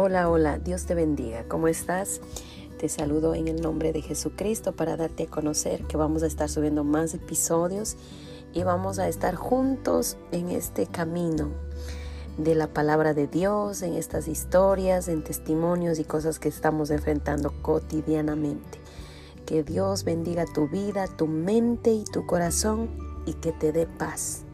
Hola, hola, Dios te bendiga. ¿Cómo estás? Te saludo en el nombre de Jesucristo para darte a conocer que vamos a estar subiendo más episodios y vamos a estar juntos en este camino de la palabra de Dios, en estas historias, en testimonios y cosas que estamos enfrentando cotidianamente. Que Dios bendiga tu vida, tu mente y tu corazón y que te dé paz.